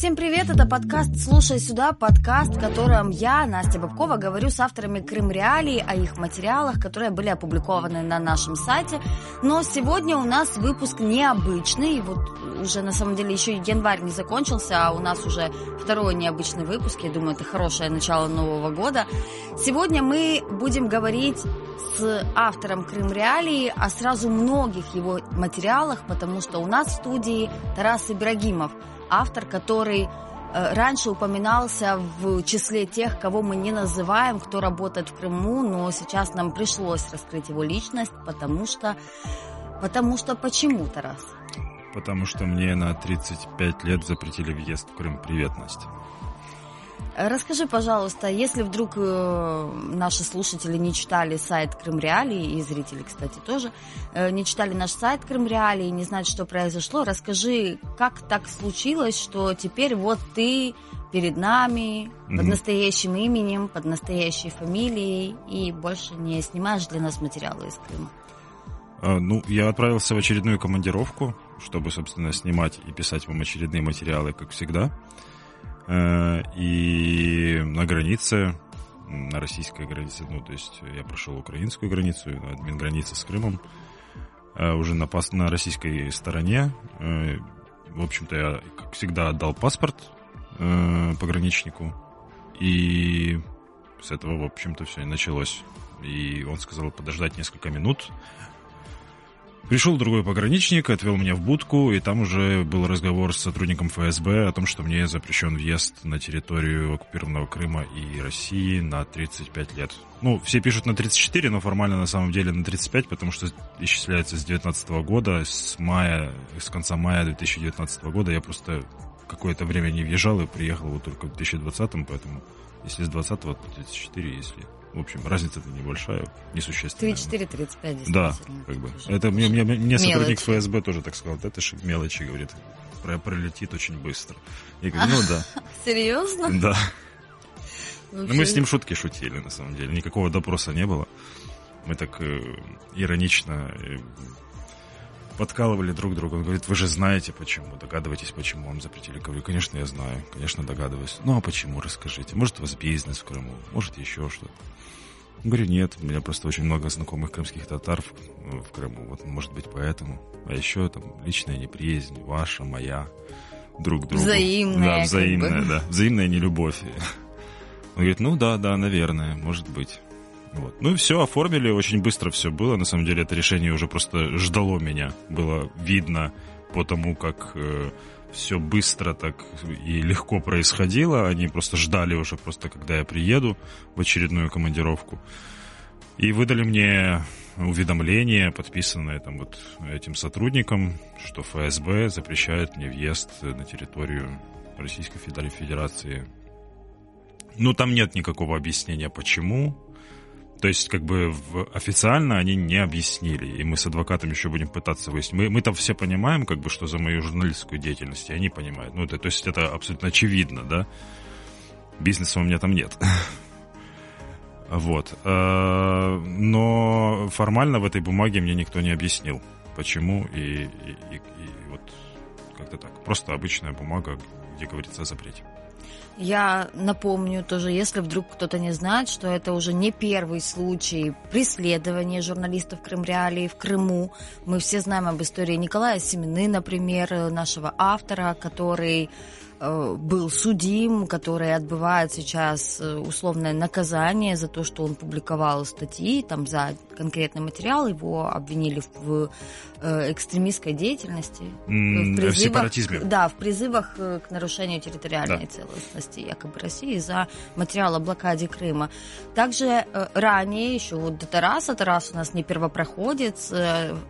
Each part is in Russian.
Всем привет, это подкаст «Слушай сюда», подкаст, в котором я, Настя Бабкова, говорю с авторами Крым Реалии о их материалах, которые были опубликованы на нашем сайте. Но сегодня у нас выпуск необычный, вот уже на самом деле еще январь не закончился, а у нас уже второй необычный выпуск, я думаю, это хорошее начало Нового года. Сегодня мы будем говорить с автором Крым Реалии о сразу многих его материалах, потому что у нас в студии Тарас Ибрагимов – автор, который э, раньше упоминался в числе тех, кого мы не называем, кто работает в Крыму, но сейчас нам пришлось раскрыть его личность, потому что... Потому что почему-то раз. Потому что мне на 35 лет запретили въезд в Крым. Привет, Настя. Расскажи, пожалуйста, если вдруг э, наши слушатели не читали сайт Крым Реалии, и зрители, кстати, тоже, э, не читали наш сайт Крым Реалии, не знают, что произошло, расскажи, как так случилось, что теперь вот ты перед нами, mm-hmm. под настоящим именем, под настоящей фамилией, и больше не снимаешь для нас материалы из Крыма? А, ну, я отправился в очередную командировку, чтобы, собственно, снимать и писать вам очередные материалы, как всегда. Э, и на границе, на российской границе, ну, то есть я прошел украинскую границу, админ границы с Крымом, э, уже на, пас, на российской стороне. Э, в общем-то, я, как всегда, отдал паспорт пограничнику, и с этого, в общем-то, все и началось. И он сказал подождать несколько минут, Пришел другой пограничник, отвел меня в будку, и там уже был разговор с сотрудником ФСБ о том, что мне запрещен въезд на территорию оккупированного Крыма и России на 35 лет. Ну, все пишут на 34, но формально на самом деле на 35, потому что исчисляется с 19 года, с мая, с конца мая 2019 года. Я просто какое-то время не въезжал и приехал вот только в 2020, поэтому если с 20 то 34, если в общем, разница-то небольшая, несущественная. 34-35, Да, как бы. Это мне, мне, мне сотрудник ФСБ тоже так сказал. Это же мелочи, говорит. Про, пролетит очень быстро. Я говорю, ну да. Серьезно? Да. Ну, мы с ним шутки шутили, на самом деле. Никакого допроса не было. Мы так э, иронично э, подкалывали друг друга. Он говорит, вы же знаете почему, догадываетесь, почему вам запретили. Я говорю, конечно, я знаю, конечно, догадываюсь. Ну, а почему, расскажите. Может, у вас бизнес в Крыму, может, еще что-то. Говорю, нет, у меня просто очень много знакомых крымских татар в, в Крыму, вот, может быть, поэтому. А еще там личная неприязнь, ваша, моя, друг другу. Взаимная. Да, взаимная, как бы. да. Взаимная нелюбовь. Он говорит, ну да, да, наверное, может быть. Вот. Ну и все, оформили, очень быстро все было. На самом деле это решение уже просто ждало меня. Было видно по тому, как э, все быстро так и легко происходило. Они просто ждали уже просто, когда я приеду в очередную командировку. И выдали мне уведомление, подписанное там вот этим сотрудником, что ФСБ запрещает мне въезд на территорию Российской Федерации. Ну, там нет никакого объяснения, почему. То есть, как бы официально они не объяснили, и мы с адвокатом еще будем пытаться выяснить. Мы, мы там все понимаем, как бы, что за мою журналистскую деятельность, и они понимают. Ну, это, то есть, это абсолютно очевидно, да. Бизнеса у меня там нет. Вот. Э, но формально в этой бумаге мне никто не объяснил, почему, и, и, и, и вот как-то так. Просто обычная бумага, где говорится о запрете. Я напомню тоже, если вдруг кто-то не знает, что это уже не первый случай преследования журналистов Крым Реалии в Крыму. Мы все знаем об истории Николая Семены, например, нашего автора, который был судим, который отбывает сейчас э, условное наказание за то, что он публиковал статьи, там за конкретный материал, его обвинили в э, экстремистской деятельности, в призывах, в сепаратизме. Да, в призывах к нарушению территориальной да. целостности якобы России за материал о блокаде Крыма. Также ранее, еще вот до Тараса, Тарас у нас не первопроходец,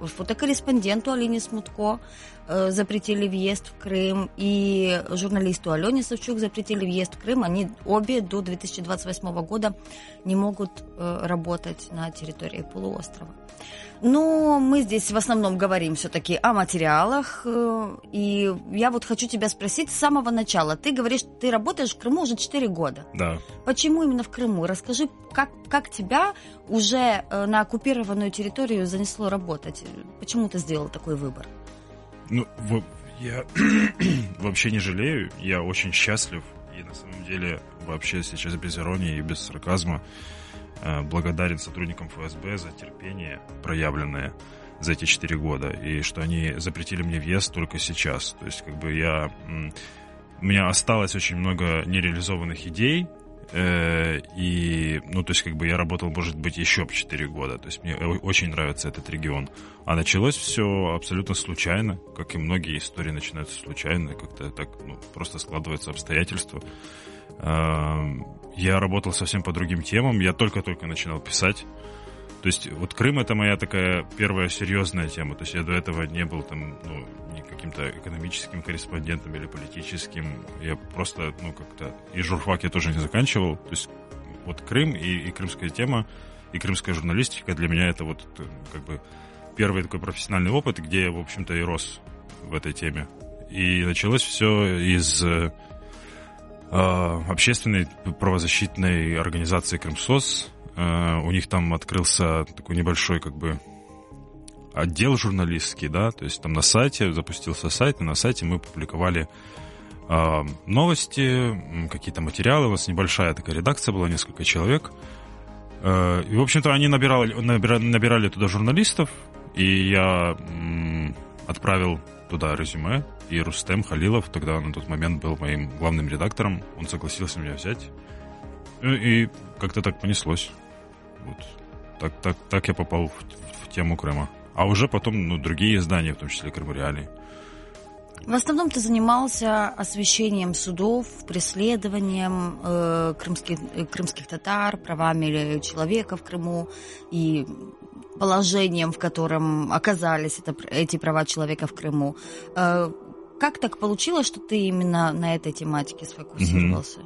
фотокорреспонденту Алине Смутко Э, запретили въезд в Крым, и журналисту Алене Савчук запретили въезд в Крым. Они обе до 2028 года не могут э, работать на территории полуострова. Но мы здесь в основном говорим все-таки о материалах. Э, и я вот хочу тебя спросить с самого начала. Ты говоришь, ты работаешь в Крыму уже 4 года. Да. Почему именно в Крыму? Расскажи, как, как тебя уже на оккупированную территорию занесло работать? Почему ты сделал такой выбор? Ну, Я вообще не жалею, я очень счастлив. И на самом деле вообще сейчас без иронии и без сарказма э, благодарен сотрудникам ФСБ за терпение проявленное за эти четыре года. И что они запретили мне въезд только сейчас. То есть как бы я... У меня осталось очень много нереализованных идей, и, ну, то есть, как бы я работал, может быть, еще 4 года. То есть, мне очень нравится этот регион. А началось все абсолютно случайно, как и многие истории начинаются случайно, как-то так, ну, просто складываются обстоятельства. Эм, я работал совсем по другим темам, я только-только начинал писать. То есть вот Крым это моя такая первая серьезная тема. То есть я до этого не был там, ну, каким-то экономическим корреспондентом или политическим. Я просто, ну, как-то... И журфак я тоже не заканчивал. То есть вот Крым и, и крымская тема, и крымская журналистика для меня это вот как бы первый такой профессиональный опыт, где я, в общем-то, и рос в этой теме. И началось все из э, общественной правозащитной организации «Крымсос», Э, у них там открылся такой небольшой как бы отдел журналистский, да, то есть там на сайте запустился сайт, и на сайте мы публиковали э, новости, какие-то материалы, у нас небольшая такая редакция была, несколько человек, э, и, в общем-то, они набирали, набирали, набирали туда журналистов, и я м, отправил туда резюме, и Рустем Халилов тогда на тот момент был моим главным редактором, он согласился меня взять, и как-то так понеслось. Вот. Так, так, так я попал в, в тему Крыма. А уже потом ну, другие издания, в том числе Крым Реалии. В основном ты занимался освещением судов, преследованием э, крымских, э, крымских татар, правами человека в Крыму и положением, в котором оказались это, эти права человека в Крыму. Э, как так получилось, что ты именно на этой тематике сфокусировался?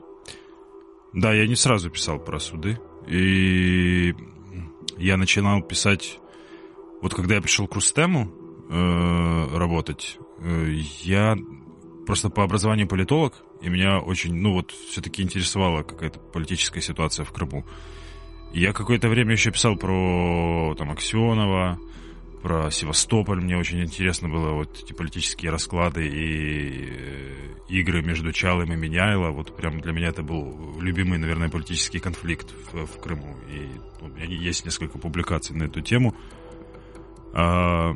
Да, я не сразу писал про суды. И я начинал писать... Вот когда я пришел к Рустему э, работать, э, я просто по образованию политолог, и меня очень, ну вот, все-таки интересовала какая-то политическая ситуация в Крыму. Я какое-то время еще писал про там Аксенова, про Севастополь. Мне очень интересно было вот эти политические расклады и э, игры между Чалым и Меняйло. Вот прям для меня это был любимый, наверное, политический конфликт в, в Крыму. И у меня есть несколько публикаций на эту тему. А,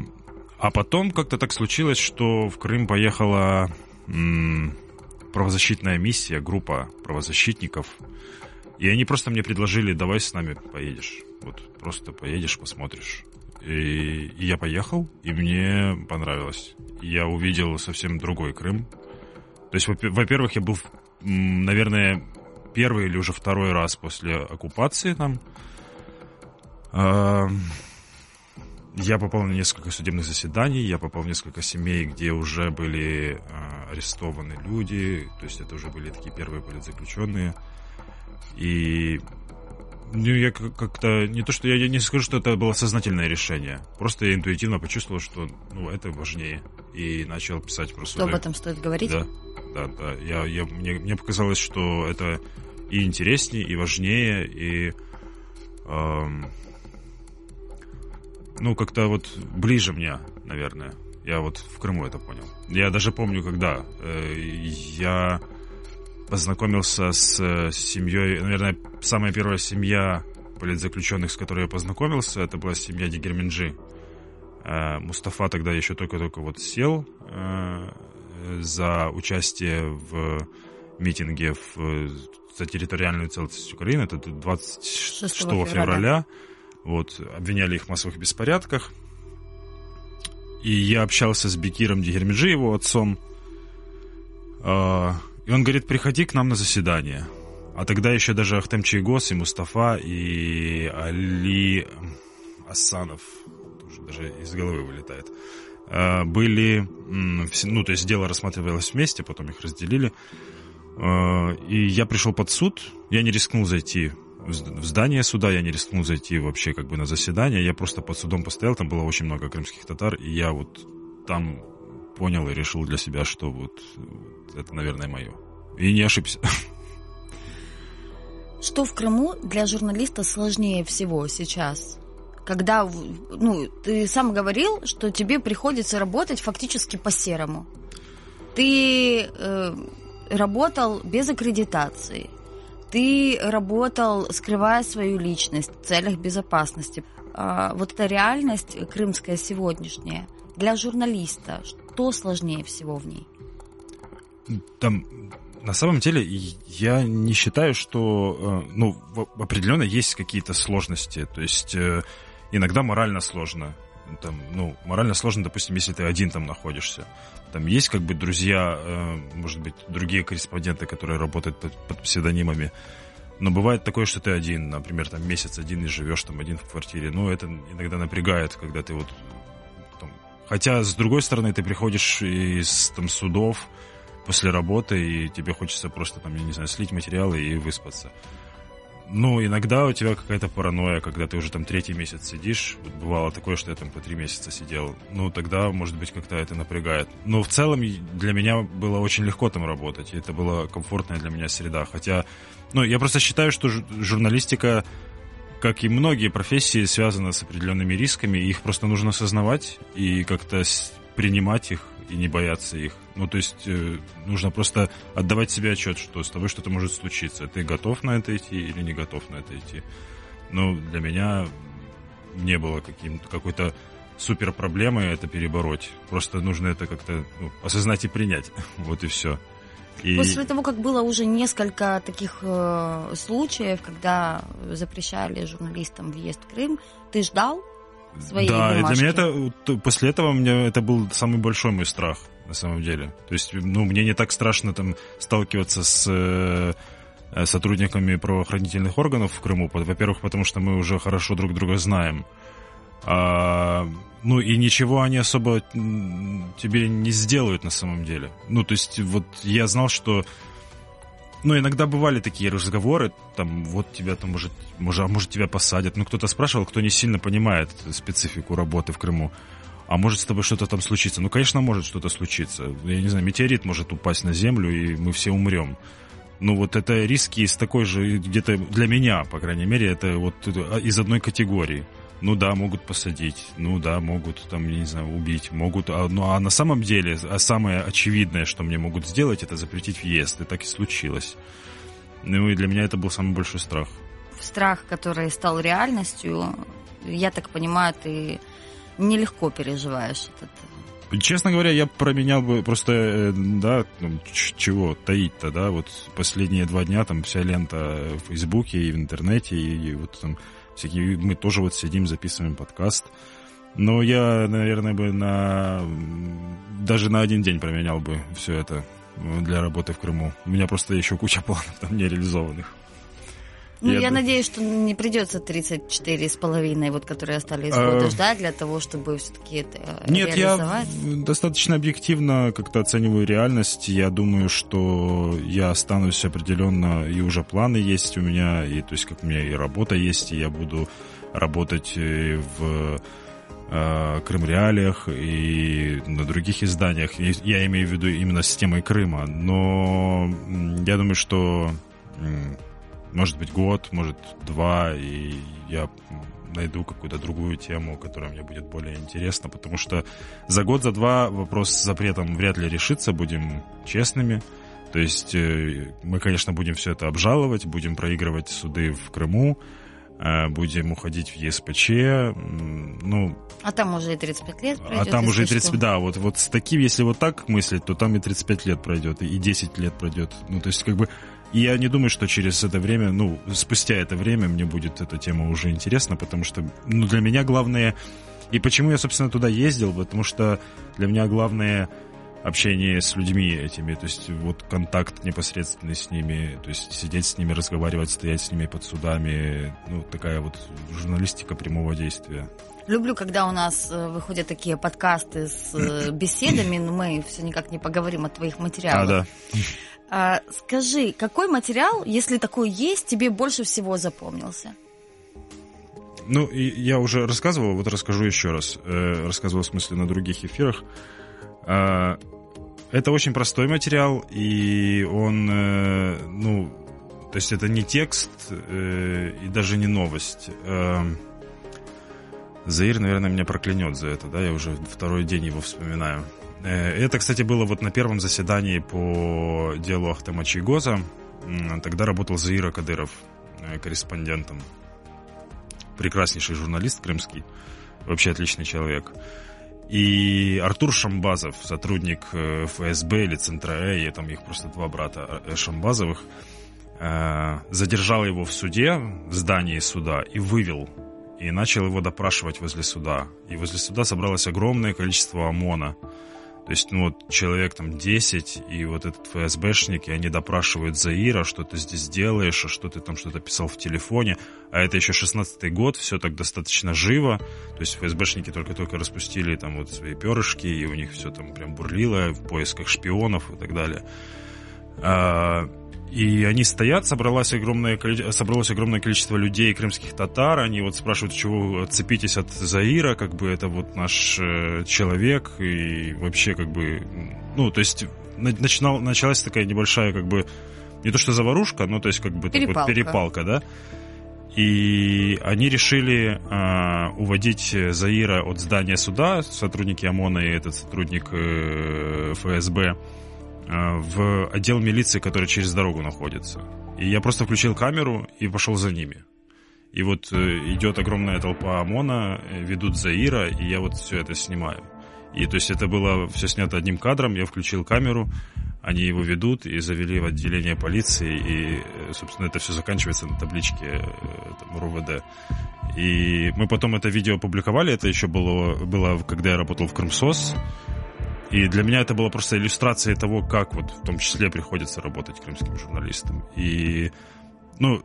а потом как-то так случилось, что в Крым поехала м, правозащитная миссия, группа правозащитников. И они просто мне предложили, давай с нами поедешь. Вот просто поедешь, посмотришь. И, я поехал, и мне понравилось. Я увидел совсем другой Крым. То есть, во-первых, я был, наверное, первый или уже второй раз после оккупации там. А, я попал на несколько судебных заседаний, я попал в несколько семей, где уже были а, арестованы люди, то есть это уже были такие первые политзаключенные. И ну, я как-то... Не то, что я, не скажу, что это было сознательное решение. Просто я интуитивно почувствовал, что ну, это важнее. И начал писать про суды. Что об этом стоит говорить? Да, да, да. Я, я, мне, мне показалось, что это и интереснее, и важнее, и... Эм, ну, как-то вот ближе мне, наверное. Я вот в Крыму это понял. Я даже помню, когда э, я познакомился с э, семьей, наверное, самая первая семья политзаключенных, с которой я познакомился, это была семья Дигерменджи. Э, Мустафа тогда еще только-только вот сел э, за участие в митинге в, за территориальную целостность Украины. Это 26 февраля. февраля. Вот, обвиняли их в массовых беспорядках. И я общался с Бекиром Дигермиджи, его отцом. И он говорит, приходи к нам на заседание. А тогда еще даже Ахтем Чайгос и Мустафа и Али Асанов, тоже даже из головы вылетает, э, были, ну, то есть дело рассматривалось вместе, потом их разделили. Э, и я пришел под суд, я не рискнул зайти в здание суда, я не рискнул зайти вообще как бы на заседание, я просто под судом постоял, там было очень много крымских татар, и я вот там понял и решил для себя, что вот, это, наверное, мое. И не ошибся. Что в Крыму для журналиста сложнее всего сейчас? Когда, ну, ты сам говорил, что тебе приходится работать фактически по-серому. ты э, работал без аккредитации, ты работал, скрывая свою личность в целях безопасности. А, вот эта реальность крымская сегодняшняя для журналиста, что сложнее всего в ней? Там на самом деле я не считаю, что э, ну определенно есть какие-то сложности. То есть э, иногда морально сложно. Там, ну, морально сложно, допустим, если ты один там находишься. Там есть как бы друзья, э, может быть, другие корреспонденты, которые работают под, псевдонимами. Но бывает такое, что ты один, например, там месяц один и живешь там один в квартире. Ну, это иногда напрягает, когда ты вот... Хотя, с другой стороны, ты приходишь из там судов после работы, и тебе хочется просто там, я не знаю, слить материалы и выспаться. Ну, иногда у тебя какая-то паранойя, когда ты уже там третий месяц сидишь. Вот бывало такое, что я там по три месяца сидел. Ну, тогда, может быть, как-то это напрягает. Но в целом для меня было очень легко там работать. И это была комфортная для меня среда. Хотя, ну, я просто считаю, что журналистика, как и многие профессии, связана с определенными рисками. Их просто нужно осознавать и как-то принимать их и не бояться их. Ну, то есть э, нужно просто отдавать себе отчет, что с тобой что-то может случиться. Ты готов на это идти или не готов на это идти. Ну, для меня не было какой-то супер проблемой это перебороть. Просто нужно это как-то ну, осознать и принять. вот и все. И... После того, как было уже несколько таких э, случаев, когда запрещали журналистам въезд в Крым, ты ждал своей Да, бумажки. для меня это после этого у меня это был самый большой мой страх на самом деле. То есть, ну, мне не так страшно там сталкиваться с э, сотрудниками правоохранительных органов в Крыму. Во-первых, потому что мы уже хорошо друг друга знаем. А, ну и ничего они особо тебе не сделают на самом деле. Ну, то есть, вот я знал, что ну, иногда бывали такие разговоры, там, вот тебя там, может, может, а может тебя посадят. Ну, кто-то спрашивал, кто не сильно понимает специфику работы в Крыму. А может с тобой что-то там случиться? Ну, конечно, может что-то случиться. Я не знаю, метеорит может упасть на Землю, и мы все умрем. Ну, вот это риски из такой же, где-то для меня, по крайней мере, это вот из одной категории ну да, могут посадить, ну да, могут там, я не знаю, убить, могут, а, ну а на самом деле, а самое очевидное, что мне могут сделать, это запретить въезд, и так и случилось. Ну и для меня это был самый большой страх. Страх, который стал реальностью, я так понимаю, ты нелегко переживаешь этот Честно говоря, я променял бы просто, э, да, ну, чего таить-то, да, вот последние два дня там вся лента в Фейсбуке и в интернете, и, и вот там всякие, мы тоже вот сидим, записываем подкаст. Но я, наверное, бы на даже на один день променял бы все это для работы в Крыму. У меня просто еще куча планов там нереализованных. Ну, я, я надеюсь, что не придется 34 с половиной, вот, которые остались а... года, ждать для того, чтобы все-таки это Нет, реализовать. я достаточно объективно как-то оцениваю реальность. Я думаю, что я останусь определенно, и уже планы есть у меня, и то есть как у меня и работа есть, и я буду работать э, в э, Крым-реалиях и на других изданиях. Я имею в виду именно с темой Крыма. Но я думаю, что может быть год, может два, и я найду какую-то другую тему, которая мне будет более интересна, потому что за год, за два вопрос с запретом вряд ли решится, будем честными. То есть э, мы, конечно, будем все это обжаловать, будем проигрывать суды в Крыму, э, будем уходить в ЕСПЧ, ну... А там уже и 35 лет пройдет. А там уже и 35, что. да, вот, вот с таким, если вот так мыслить, то там и 35 лет пройдет, и 10 лет пройдет. Ну, то есть, как бы, и я не думаю, что через это время, ну, спустя это время мне будет эта тема уже интересна, потому что, ну, для меня главное... И почему я, собственно, туда ездил? Потому что для меня главное общение с людьми этими, то есть вот контакт непосредственный с ними, то есть сидеть с ними, разговаривать, стоять с ними под судами, ну, такая вот журналистика прямого действия. Люблю, когда у нас э, выходят такие подкасты с э, беседами, но мы все никак не поговорим о твоих материалах. А, да. А, скажи, какой материал, если такой есть, тебе больше всего запомнился? Ну, и я уже рассказывал, вот расскажу еще раз. Э, рассказывал, в смысле, на других эфирах. Э, это очень простой материал, и он, э, ну, то есть это не текст э, и даже не новость. Э, Заир, наверное, меня проклянет за это, да, я уже второй день его вспоминаю. Это, кстати, было вот на первом заседании по делу Ахтема Чайгоза. Тогда работал Заира Кадыров корреспондентом. Прекраснейший журналист крымский. Вообще отличный человек. И Артур Шамбазов, сотрудник ФСБ или Центра Э, там их просто два брата Шамбазовых, задержал его в суде, в здании суда, и вывел и начал его допрашивать возле суда. И возле суда собралось огромное количество ОМОНа. То есть, ну вот, человек там 10, и вот этот ФСБшник, и они допрашивают Заира, что ты здесь делаешь, а что ты там что-то писал в телефоне. А это еще 16-й год, все так достаточно живо. То есть ФСБшники только-только распустили там вот свои перышки, и у них все там прям бурлило в поисках шпионов и так далее. А, и они стоят, собралось огромное, собралось огромное количество людей, крымских татар. Они вот спрашивают, чего отцепитесь от Заира, как бы это вот наш э, человек. И вообще как бы, ну, то есть начинал, началась такая небольшая как бы, не то что заварушка, но то есть как бы перепалка, вот, перепалка да. И они решили э, уводить Заира от здания суда, сотрудники ОМОНа и этот сотрудник э, ФСБ, в отдел милиции, который через дорогу находится. И я просто включил камеру и пошел за ними. И вот э, идет огромная толпа ОМОНа, э, ведут Заира, и я вот все это снимаю. И то есть это было все снято одним кадром, я включил камеру, они его ведут и завели в отделение полиции, и, собственно, это все заканчивается на табличке там, РУВД. И мы потом это видео опубликовали, это еще было, было когда я работал в Крымсос, и для меня это была просто иллюстрация того, как вот в том числе приходится работать крымским журналистам. И, ну,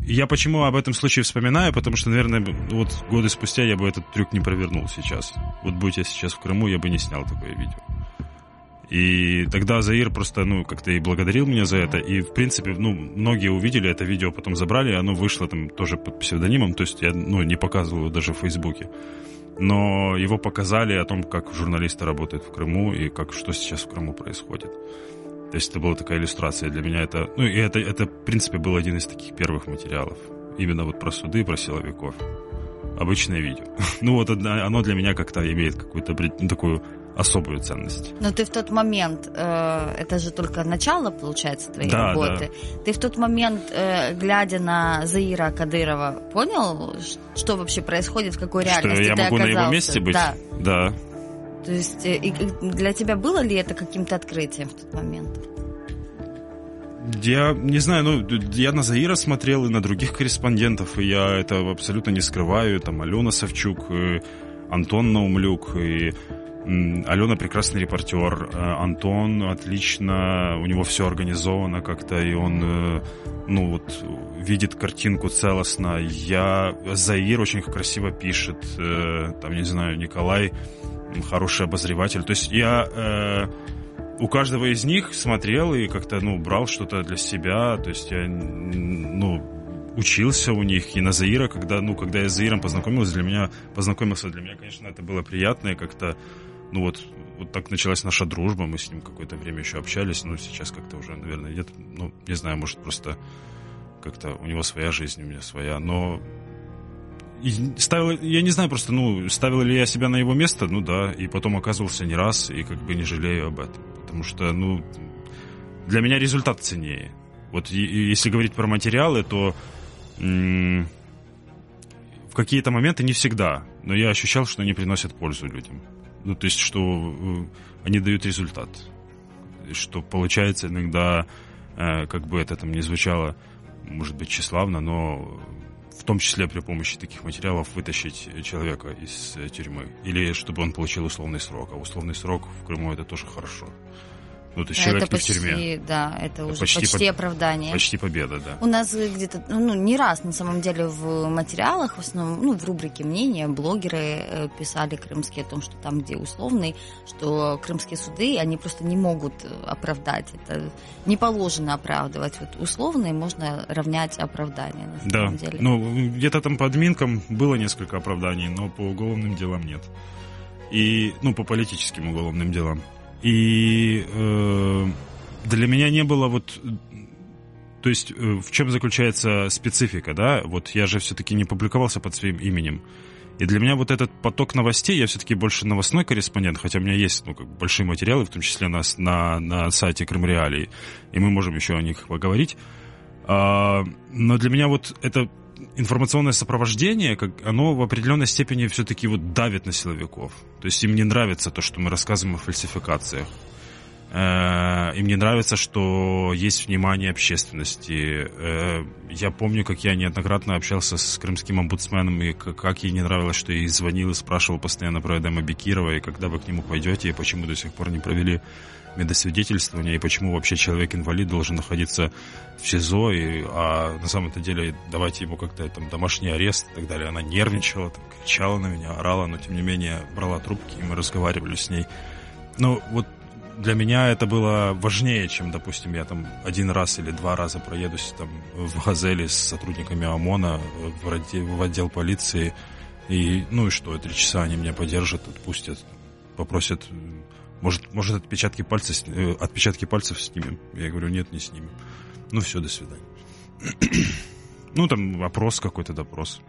я почему об этом случае вспоминаю, потому что, наверное, вот годы спустя я бы этот трюк не провернул сейчас. Вот будь я сейчас в Крыму, я бы не снял такое видео. И тогда Заир просто, ну, как-то и благодарил меня за это. И, в принципе, ну, многие увидели это видео, потом забрали, оно вышло там тоже под псевдонимом, то есть я, ну, не показывал его даже в Фейсбуке но его показали о том, как журналисты работают в Крыму и как что сейчас в Крыму происходит. То есть это была такая иллюстрация для меня. Это, ну, и это, это, в принципе, был один из таких первых материалов. Именно вот про суды, про силовиков. Обычное видео. Ну вот оно для меня как-то имеет какую-то такую особую ценность. Но ты в тот момент, э, это же только начало, получается, твоей да, работы. Да. Ты в тот момент, э, глядя на Заира Кадырова, понял, что вообще происходит, в какой реальности что я ты могу оказался? на его месте быть? Да. Да. То есть э, для тебя было ли это каким-то открытием в тот момент? Я не знаю, ну, я на Заира смотрел и на других корреспондентов, и я это абсолютно не скрываю. Там Алена Савчук, и Антон Наумлюк, и Алена прекрасный репортер, э, Антон отлично, у него все организовано как-то, и он, э, ну вот, видит картинку целостно. Я, Заир очень красиво пишет, э, там, не знаю, Николай хороший обозреватель. То есть я у каждого из них смотрел и как-то, ну, брал что-то для себя, то есть я, ну, учился у них, и на Заира, когда, ну, когда я с Заиром познакомился, для меня, познакомился, для меня, конечно, это было приятно, и как-то ну вот, вот так началась наша дружба, мы с ним какое-то время еще общались, но сейчас как-то уже, наверное, нет, ну, не знаю, может, просто как-то у него своя жизнь, у меня своя, но ставил, я не знаю просто, ну, ставил ли я себя на его место, ну да, и потом оказывался не раз, и как бы не жалею об этом, потому что, ну, для меня результат ценнее. Вот и, и если говорить про материалы, то м- в какие-то моменты не всегда, но я ощущал, что они приносят пользу людям. Ну, то есть, что э, они дают результат. Что получается иногда, э, как бы это там не звучало, может быть, тщеславно, но в том числе при помощи таких материалов вытащить человека из тюрьмы. Или чтобы он получил условный срок. А условный срок в Крыму это тоже хорошо. Ну, то есть человек это почти, в тюрьме. Да, это уже почти, почти по... оправдание. Почти победа, да. У нас где-то, ну, не раз, на самом деле, в материалах, в основном, ну, в рубрике «Мнения» блогеры э, писали крымские о том, что там, где условный, что крымские суды, они просто не могут оправдать. Это не положено оправдывать. Вот условные можно равнять оправдание, на самом да. деле. Ну, где-то там по админкам было несколько оправданий, но по уголовным делам нет. И, ну, по политическим уголовным делам. И э, для меня не было вот... То есть э, в чем заключается специфика, да? Вот я же все-таки не публиковался под своим именем. И для меня вот этот поток новостей, я все-таки больше новостной корреспондент, хотя у меня есть ну, как большие материалы, в том числе на, на, на сайте Крым Реалии, и мы можем еще о них поговорить. А, но для меня вот это информационное сопровождение, как оно в определенной степени все-таки вот давит на силовиков. То есть им не нравится то, что мы рассказываем о фальсификациях. Э, им не нравится, что есть внимание общественности. Э, я помню, как я неоднократно общался с крымским омбудсменом, и как ей не нравилось, что я ей звонил и спрашивал постоянно про Эдема Бекирова, и когда вы к нему пойдете, и почему до сих пор не провели медосвидетельствование, и почему вообще человек-инвалид должен находиться в СИЗО, и, а на самом-то деле давайте ему как-то там домашний арест и так далее. Она нервничала, там, кричала на меня, орала, но тем не менее брала трубки, и мы разговаривали с ней. Ну, вот для меня это было важнее, чем, допустим, я там один раз или два раза проедусь там в Газели с сотрудниками ОМОНа в, в отдел полиции, и, ну и что, три часа они меня поддержат, отпустят, попросят, может, может отпечатки пальцев, э, отпечатки пальцев снимем? Я говорю, нет, не снимем. Ну все, до свидания. ну там вопрос какой-то, допрос.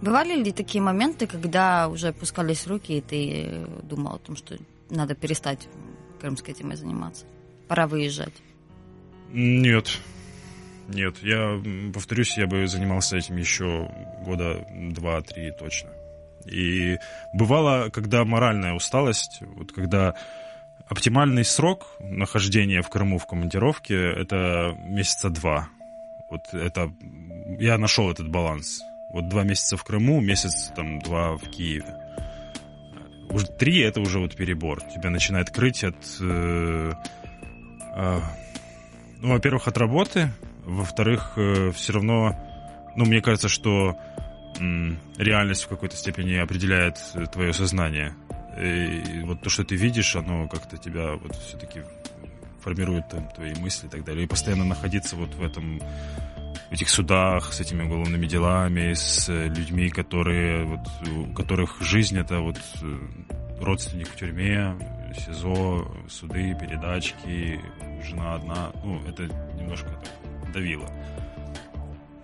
Бывали ли такие моменты, когда уже опускались руки, и ты думал о том, что надо перестать крымской темой заниматься? Пора выезжать? Нет. Нет, я повторюсь, я бы занимался этим еще года два-три точно. И бывало, когда моральная усталость, вот когда оптимальный срок нахождения в Крыму в командировке это месяца два. Вот это я нашел этот баланс. Вот два месяца в Крыму, месяц там два в Киеве уже три это уже вот перебор. Тебя начинает крыть от, э, э, ну, во-первых, от работы, во-вторых, э, все равно, ну, мне кажется, что реальность в какой-то степени определяет твое сознание. И, вот то, что ты видишь, оно как-то тебя вот все-таки формирует там, твои мысли и так далее. И постоянно находиться вот в этом в этих судах с этими уголовными делами, с людьми, которые, вот, у которых жизнь это вот э, родственник в тюрьме, СИЗО, суды, передачки, жена одна. Ну, это немножко так давило.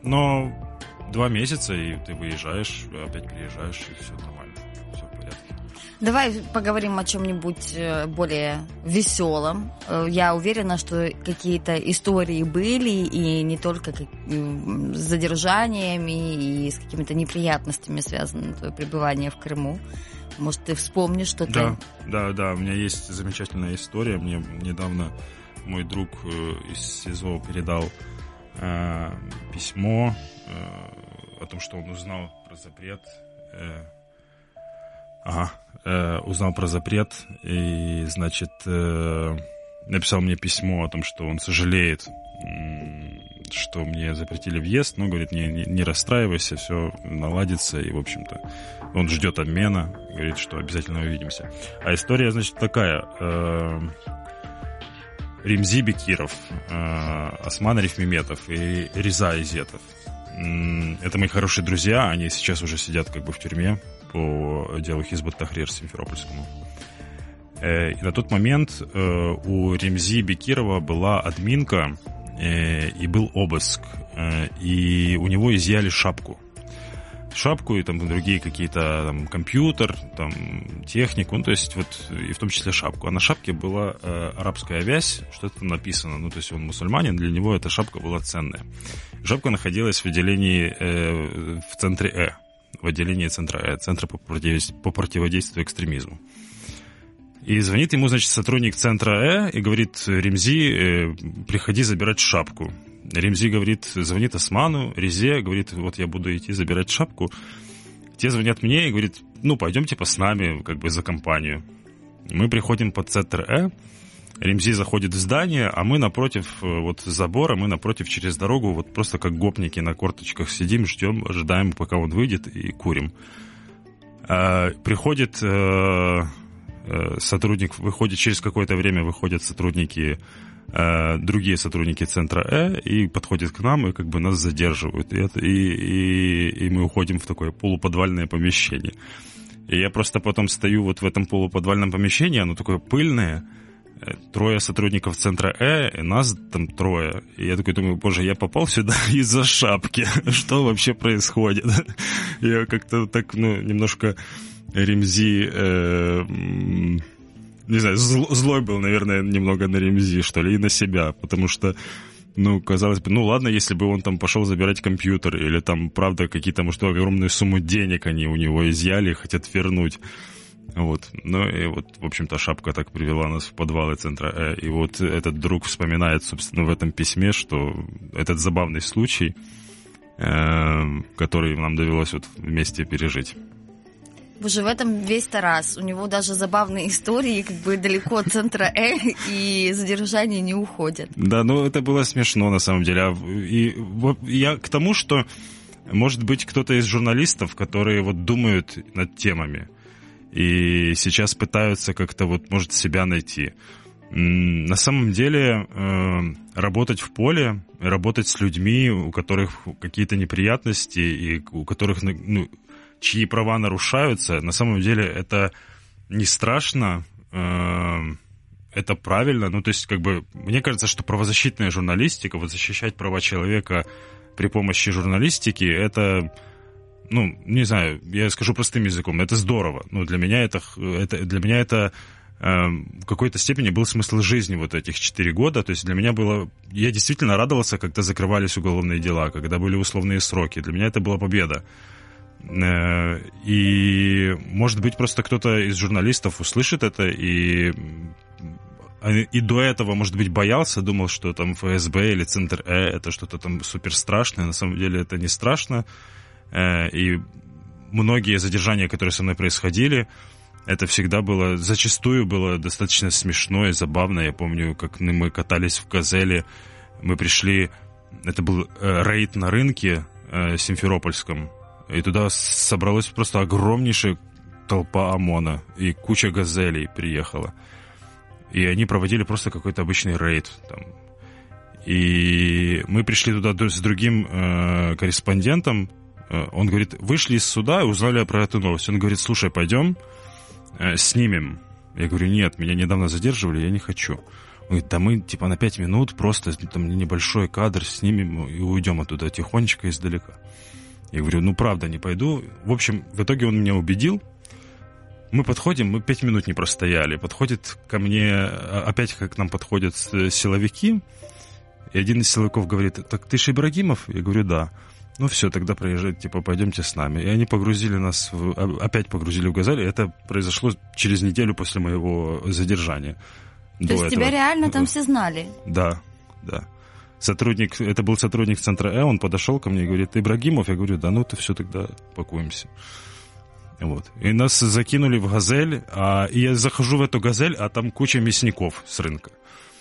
Но два месяца, и ты выезжаешь, опять приезжаешь, и все нормально. Давай поговорим о чем-нибудь э, более веселом. Э, я уверена, что какие-то истории были, и не только с задержаниями и с какими-то неприятностями связаны твое пребывание в Крыму. Может, ты вспомнишь что-то? Да, да, да. У меня есть замечательная история. Мне недавно мой друг э, из СИЗО передал э, письмо э, о том, что он узнал про запрет. Э, ага, э, узнал про запрет и, значит, э, написал мне письмо о том, что он сожалеет, что мне запретили въезд, но говорит, не, не, не расстраивайся, все наладится, и, в общем-то, он ждет обмена, говорит, что обязательно увидимся. А история, значит, такая. Э, Римзи Бекиров, э, Осман Арифмеметов и Риза Изетов. Это мои хорошие друзья, они сейчас уже сидят как бы в тюрьме по делу Хизбут Тахрир Симферопольскому. Э, и на тот момент э, у Ремзи Бекирова была админка э, и был обыск. И у него изъяли шапку. Шапку и там другие какие-то там компьютер, там технику, ну то есть вот и в том числе шапку. А на шапке была э, арабская вязь, что-то написано. Ну то есть он мусульманин, для него эта шапка была ценная. Шапка находилась в отделении э, в центре Э в отделении центра, э, центра по, противодействию, по противодействию экстремизму. И звонит ему, значит, сотрудник центра Э и говорит, Ремзи, э, приходи забирать шапку. Ремзи говорит, звонит Осману, Резе, говорит, вот я буду идти забирать шапку. Те звонят мне и говорят, ну, пойдемте типа с нами, как бы за компанию. Мы приходим под центр Э, Ремзи заходит в здание, а мы напротив э, вот забора, мы напротив через дорогу, вот просто как гопники на корточках сидим, ждем, ожидаем, пока он выйдет и курим. А, приходит э, э, сотрудник, выходит через какое-то время, выходят сотрудники, другие сотрудники центра Э и подходят к нам и как бы нас задерживают. И, это, и, и, и мы уходим в такое полуподвальное помещение. И я просто потом стою вот в этом полуподвальном помещении, оно такое пыльное, трое сотрудников центра Э, и нас там трое. И я такой думаю, боже, я попал сюда из-за шапки. Что вообще происходит? Я как-то так, ну, немножко Ремзи... Э, не знаю, злой был, наверное, немного на Ремзи, что ли, и на себя, потому что ну, казалось бы, ну ладно, если бы он там пошел забирать компьютер, или там, правда, какие-то, может, огромную сумму денег они у него изъяли хотят вернуть. Вот. Ну и вот, в общем-то, шапка так привела нас в подвалы центра Э. И вот этот друг вспоминает, собственно, в этом письме, что этот забавный случай, э, который нам довелось вот вместе пережить. Боже, в этом весь Тарас. У него даже забавные истории, как бы далеко от центра Э, и задержания не уходят. Да, ну это было смешно на самом деле. А и я к тому, что может быть кто-то из журналистов, которые вот думают над темами и сейчас пытаются как-то вот, может, себя найти. На самом деле э, работать в поле, работать с людьми, у которых какие-то неприятности и у которых ну, чьи права нарушаются, на самом деле это не страшно, э, это правильно. Ну, то есть, как бы, мне кажется, что правозащитная журналистика, вот защищать права человека при помощи журналистики, это, ну, не знаю, я скажу простым языком, это здорово. Ну, для меня это, это для меня это э, в какой-то степени был смысл жизни вот этих четыре года. То есть для меня было... Я действительно радовался, когда закрывались уголовные дела, когда были условные сроки. Для меня это была победа. Э, и, может быть, просто кто-то из журналистов услышит это и и до этого, может быть, боялся, думал, что там ФСБ или Центр Э это что-то там супер страшное. На самом деле это не страшно. Э, и многие задержания, которые со мной происходили, это всегда было, зачастую было достаточно смешно и забавно. Я помню, как мы катались в Газели, мы пришли, это был э, рейд на рынке Симферопольском, и туда собралась просто огромнейшая толпа ОМОНа, и куча газелей приехала. И они проводили просто какой-то обычный рейд. Там. И мы пришли туда с другим э, корреспондентом. Э, он говорит, вышли из суда и узнали про эту новость. Он говорит, слушай, пойдем э, снимем. Я говорю, нет, меня недавно задерживали, я не хочу. Он говорит, да мы типа на пять минут просто там небольшой кадр снимем и уйдем оттуда тихонечко издалека. Я говорю, ну правда, не пойду. В общем, в итоге он меня убедил. Мы подходим, мы пять минут не простояли. Подходит ко мне, а, опять как к нам подходят силовики. И один из силовиков говорит, так ты же Ибрагимов? Я говорю, да. Ну все, тогда проезжайте, типа, пойдемте с нами. И они погрузили нас, в, опять погрузили в «Газель». Это произошло через неделю после моего задержания. То есть этого. тебя реально там все знали? Да, да сотрудник, это был сотрудник центра Э, он подошел ко мне и говорит, ты Ибрагимов? Я говорю, да, ну то все, тогда пакуемся. Вот. И нас закинули в газель, а, и я захожу в эту газель, а там куча мясников с рынка.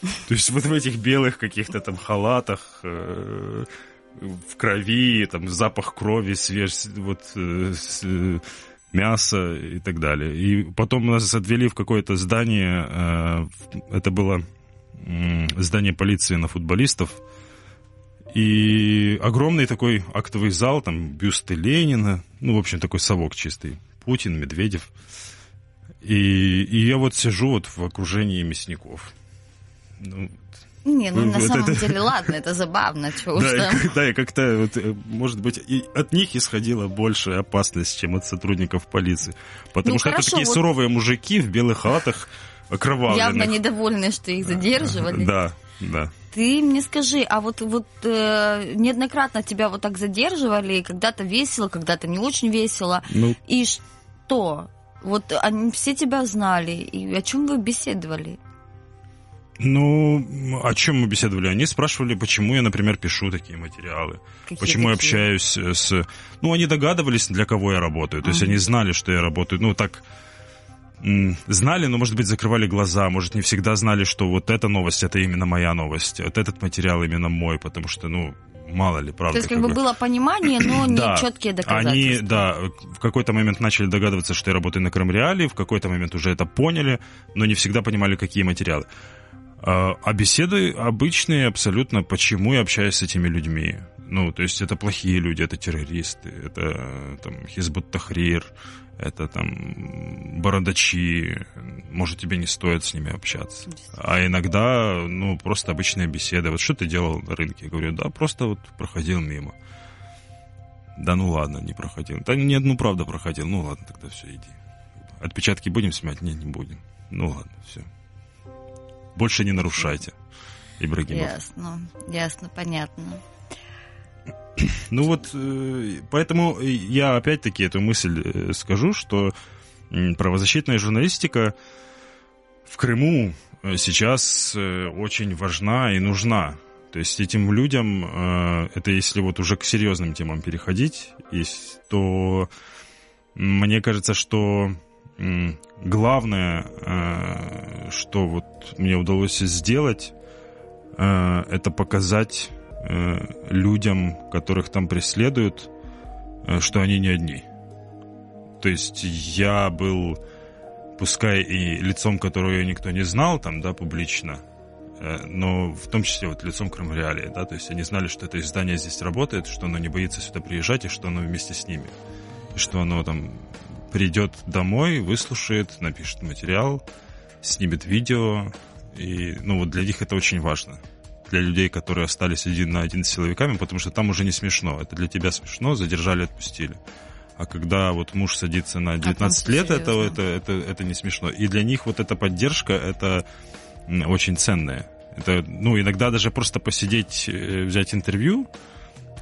То есть вот в этих белых каких-то там халатах, э, в крови, там запах крови, свеж, вот э, э, мясо и так далее. И потом нас отвели в какое-то здание, это было здание полиции на футболистов, и огромный такой актовый зал, там бюсты Ленина, ну, в общем, такой совок чистый. Путин, Медведев. И, и я вот сижу вот в окружении мясников. Ну, не, ну на это, самом это... деле, ладно, это забавно, что уж да, Да, и как-то, вот, э, может быть, и от них исходила большая опасность, чем от сотрудников полиции. Потому ну, что хорошо, это такие вот... суровые мужики в белых халатах, окровавленных. Явно недовольны, что их задерживали. Да, да. Ты мне скажи, а вот, вот э, неоднократно тебя вот так задерживали, когда-то весело, когда-то не очень весело. Ну... И что? Вот они все тебя знали, и о чем вы беседовали? Ну, о чем мы беседовали? Они спрашивали, почему я, например, пишу такие материалы, Какие почему такие? я общаюсь с... Ну, они догадывались, для кого я работаю. То есть они знали, что я работаю, ну, так знали, но, может быть, закрывали глаза, может, не всегда знали, что вот эта новость, это именно моя новость, вот этот материал именно мой, потому что, ну, мало ли, правда. То есть, как, как бы было понимание, но не да, четкие доказательства. Они, да, в какой-то момент начали догадываться, что я работаю на Крымреале, в какой-то момент уже это поняли, но не всегда понимали, какие материалы. А, а беседы обычные абсолютно, почему я общаюсь с этими людьми. Ну, то есть это плохие люди, это террористы, это там Хизбут Тахрир, это там бородачи, может, тебе не стоит с ними общаться. А иногда, ну, просто обычная беседа. Вот что ты делал на рынке? Я говорю, да, просто вот проходил мимо. Да ну ладно, не проходил. Да нет, ну правда проходил. Ну ладно, тогда все, иди. Отпечатки будем снимать? Нет, не будем. Ну ладно, все. Больше не нарушайте, Ибрагимов. Ясно, ясно, понятно. Ну вот, э, поэтому я опять-таки эту мысль э, скажу, что правозащитная журналистика в Крыму э, сейчас очень важна и нужна. То есть этим людям, это если вот уже к серьезным темам переходить, то мне кажется, что главное, что вот мне удалось сделать, это показать людям, которых там преследуют, э, что они не одни. То есть я был, пускай и лицом, которого никто не знал там, да, публично, э, но в том числе вот лицом Крымреалии, да, то есть они знали, что это издание здесь работает, что оно не боится сюда приезжать и что оно вместе с ними. Что оно там придет домой, выслушает, напишет материал, снимет видео, и, ну, вот для них это очень важно для людей, которые остались один на один с силовиками, потому что там уже не смешно. Это для тебя смешно, задержали, отпустили. А когда вот муж садится на 19 а лет, это, это, это, это не смешно. И для них вот эта поддержка, это очень ценная. Это, ну, иногда даже просто посидеть, э, взять интервью,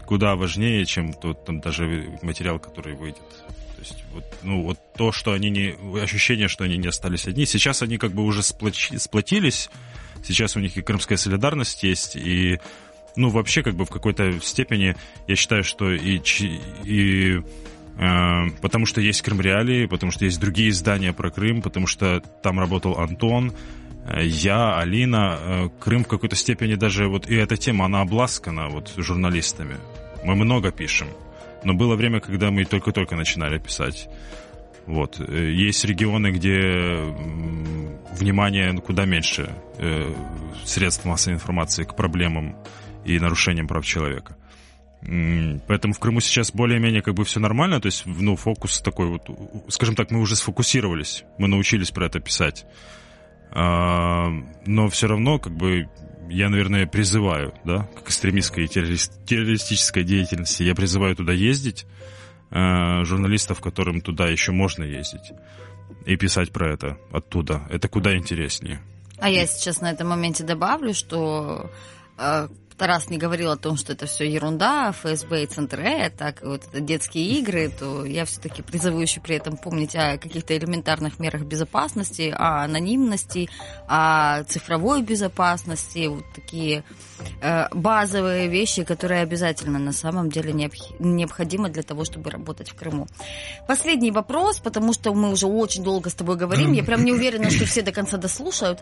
куда важнее, чем тот там даже материал, который выйдет. То есть вот, ну, вот то, что они не... Ощущение, что они не остались одни. Сейчас они как бы уже сплоч, сплотились, Сейчас у них и крымская солидарность есть, и ну, вообще, как бы в какой-то степени я считаю, что и, и э, потому что есть Крым Реалии, потому что есть другие издания про Крым, потому что там работал Антон, э, я, Алина. Э, Крым в какой-то степени даже вот и эта тема, она обласкана вот журналистами. Мы много пишем. Но было время, когда мы только-только начинали писать. Вот. Э, есть регионы, где внимание куда меньше э, средств массовой информации к проблемам и нарушениям прав человека. Поэтому в Крыму сейчас более-менее как бы все нормально, то есть, ну, фокус такой вот, скажем так, мы уже сфокусировались, мы научились про это писать. А, но все равно, как бы, я, наверное, призываю, да, к экстремистской и террористической деятельности, я призываю туда ездить, Э, журналистов, которым туда еще можно ездить и писать про это оттуда. Это куда интереснее. А я сейчас на этом моменте добавлю, что э, Тарас не говорил о том, что это все ерунда, ФСБ и Центр Э, так вот это детские игры, то я все-таки призываю еще при этом помнить о каких-то элементарных мерах безопасности, о анонимности, о цифровой безопасности, вот такие э, базовые вещи, которые обязательно на самом деле необходимы для того, чтобы работать в Крыму. Последний вопрос, потому что мы уже очень долго с тобой говорим, я прям не уверена, что все до конца дослушают,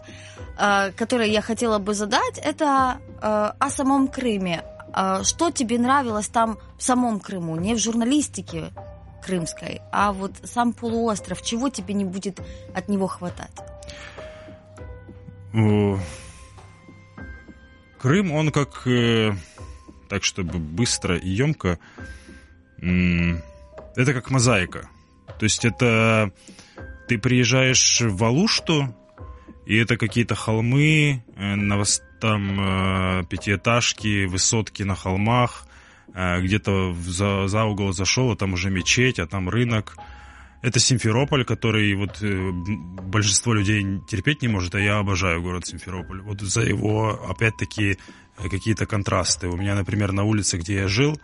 э, который я хотела бы задать, это э, о самом самом Крыме. А что тебе нравилось там в самом Крыму, не в журналистике крымской, а вот сам полуостров, чего тебе не будет от него хватать? Крым, он как, э, так чтобы быстро и емко, это как мозаика. То есть это ты приезжаешь в Алушту, и это какие-то холмы, э, на, там э, пятиэтажки, высотки на холмах, э, где-то за, за угол зашел, а там уже мечеть, а там рынок. Это Симферополь, который вот э, большинство людей терпеть не может, а я обожаю город Симферополь. Вот за его, опять-таки, э, какие-то контрасты. У меня, например, на улице, где я жил,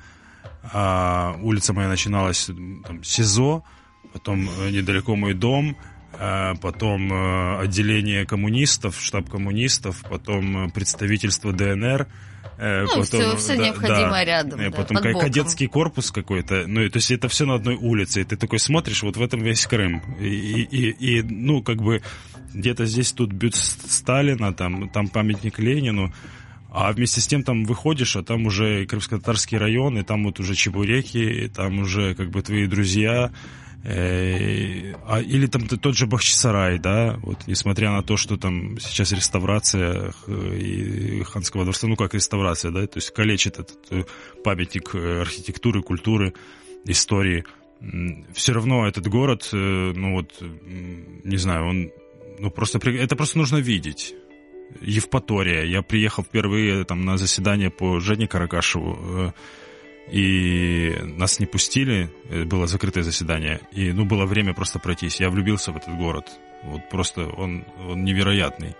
а, улица моя начиналась там, СИЗО, потом э, недалеко мой дом, а потом э, отделение коммунистов, штаб коммунистов, потом э, представительство ДНР. Э, ну, потом, все, все да, необходимое да, рядом. Потом да, кадетский корпус какой-то. Ну, то есть это все на одной улице. И ты такой смотришь, вот в этом весь Крым. И, и, и ну, как бы где-то здесь тут бюст Сталина, там, там памятник Ленину. А вместе с тем там выходишь, а там уже крымско-татарский район, и там вот уже чебуреки, и там уже как бы твои друзья, Э, а, или там тот же Бахчисарай, да, вот, несмотря на то, что там сейчас реставрация и ханского дворца, ну как реставрация, да, то есть калечит этот э, памятник э, архитектуры, культуры, истории, все равно этот город, ну вот, не знаю, он, ну просто, это просто нужно видеть. Евпатория. Я приехал впервые там на заседание по Жене Каракашеву, и нас не пустили, э, было закрытое заседание, и, ну, было время просто пройтись. Я влюбился в этот город, вот просто он, он невероятный.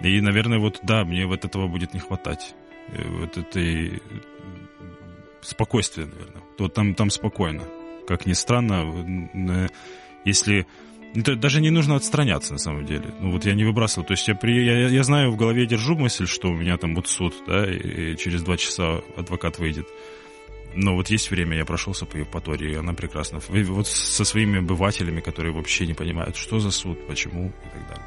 И, наверное, вот, да, мне вот этого будет не хватать. Э, вот этой спокойствия, наверное. Вот там, там спокойно. Как ни странно, если... Это даже не нужно отстраняться, на самом деле. Ну, вот я не выбрасывал. То есть я, при, я, я знаю, в голове держу мысль, что у меня там вот суд, да, и через два часа адвокат выйдет. Но вот есть время, я прошелся по Евпатории, и она прекрасна. Вот со своими обывателями, которые вообще не понимают, что за суд, почему и так далее.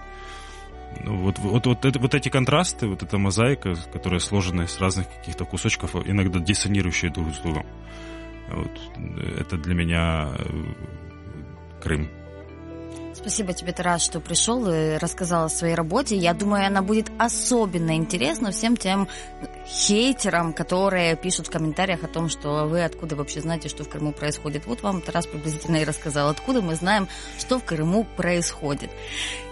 Ну, вот, вот, вот, это, вот эти контрасты, вот эта мозаика, которая сложена из разных каких-то кусочков, иногда диссонирующие друг с другом. Вот, это для меня э, Крым. Спасибо тебе, Тарас, что пришел и рассказал о своей работе. Я думаю, она будет особенно интересна всем тем хейтерам, которые пишут в комментариях о том, что вы откуда вообще знаете, что в Крыму происходит. Вот вам Тарас приблизительно и рассказал, откуда мы знаем, что в Крыму происходит.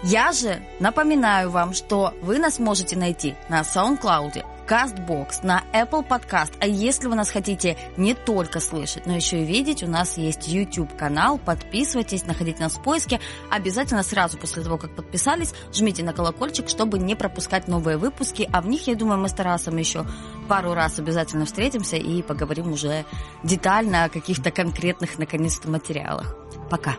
Я же напоминаю вам, что вы нас можете найти на SoundCloud, CastBox, на Apple Podcast. А если вы нас хотите не только слышать, но еще и видеть, у нас есть YouTube-канал. Подписывайтесь, находите нас в поиске. Обязательно сразу после того, как подписались, жмите на колокольчик, чтобы не пропускать новые выпуски. А в них, я думаю, мы с Тарасом еще пару раз обязательно встретимся и поговорим уже детально о каких-то конкретных, наконец-то, материалах. Пока!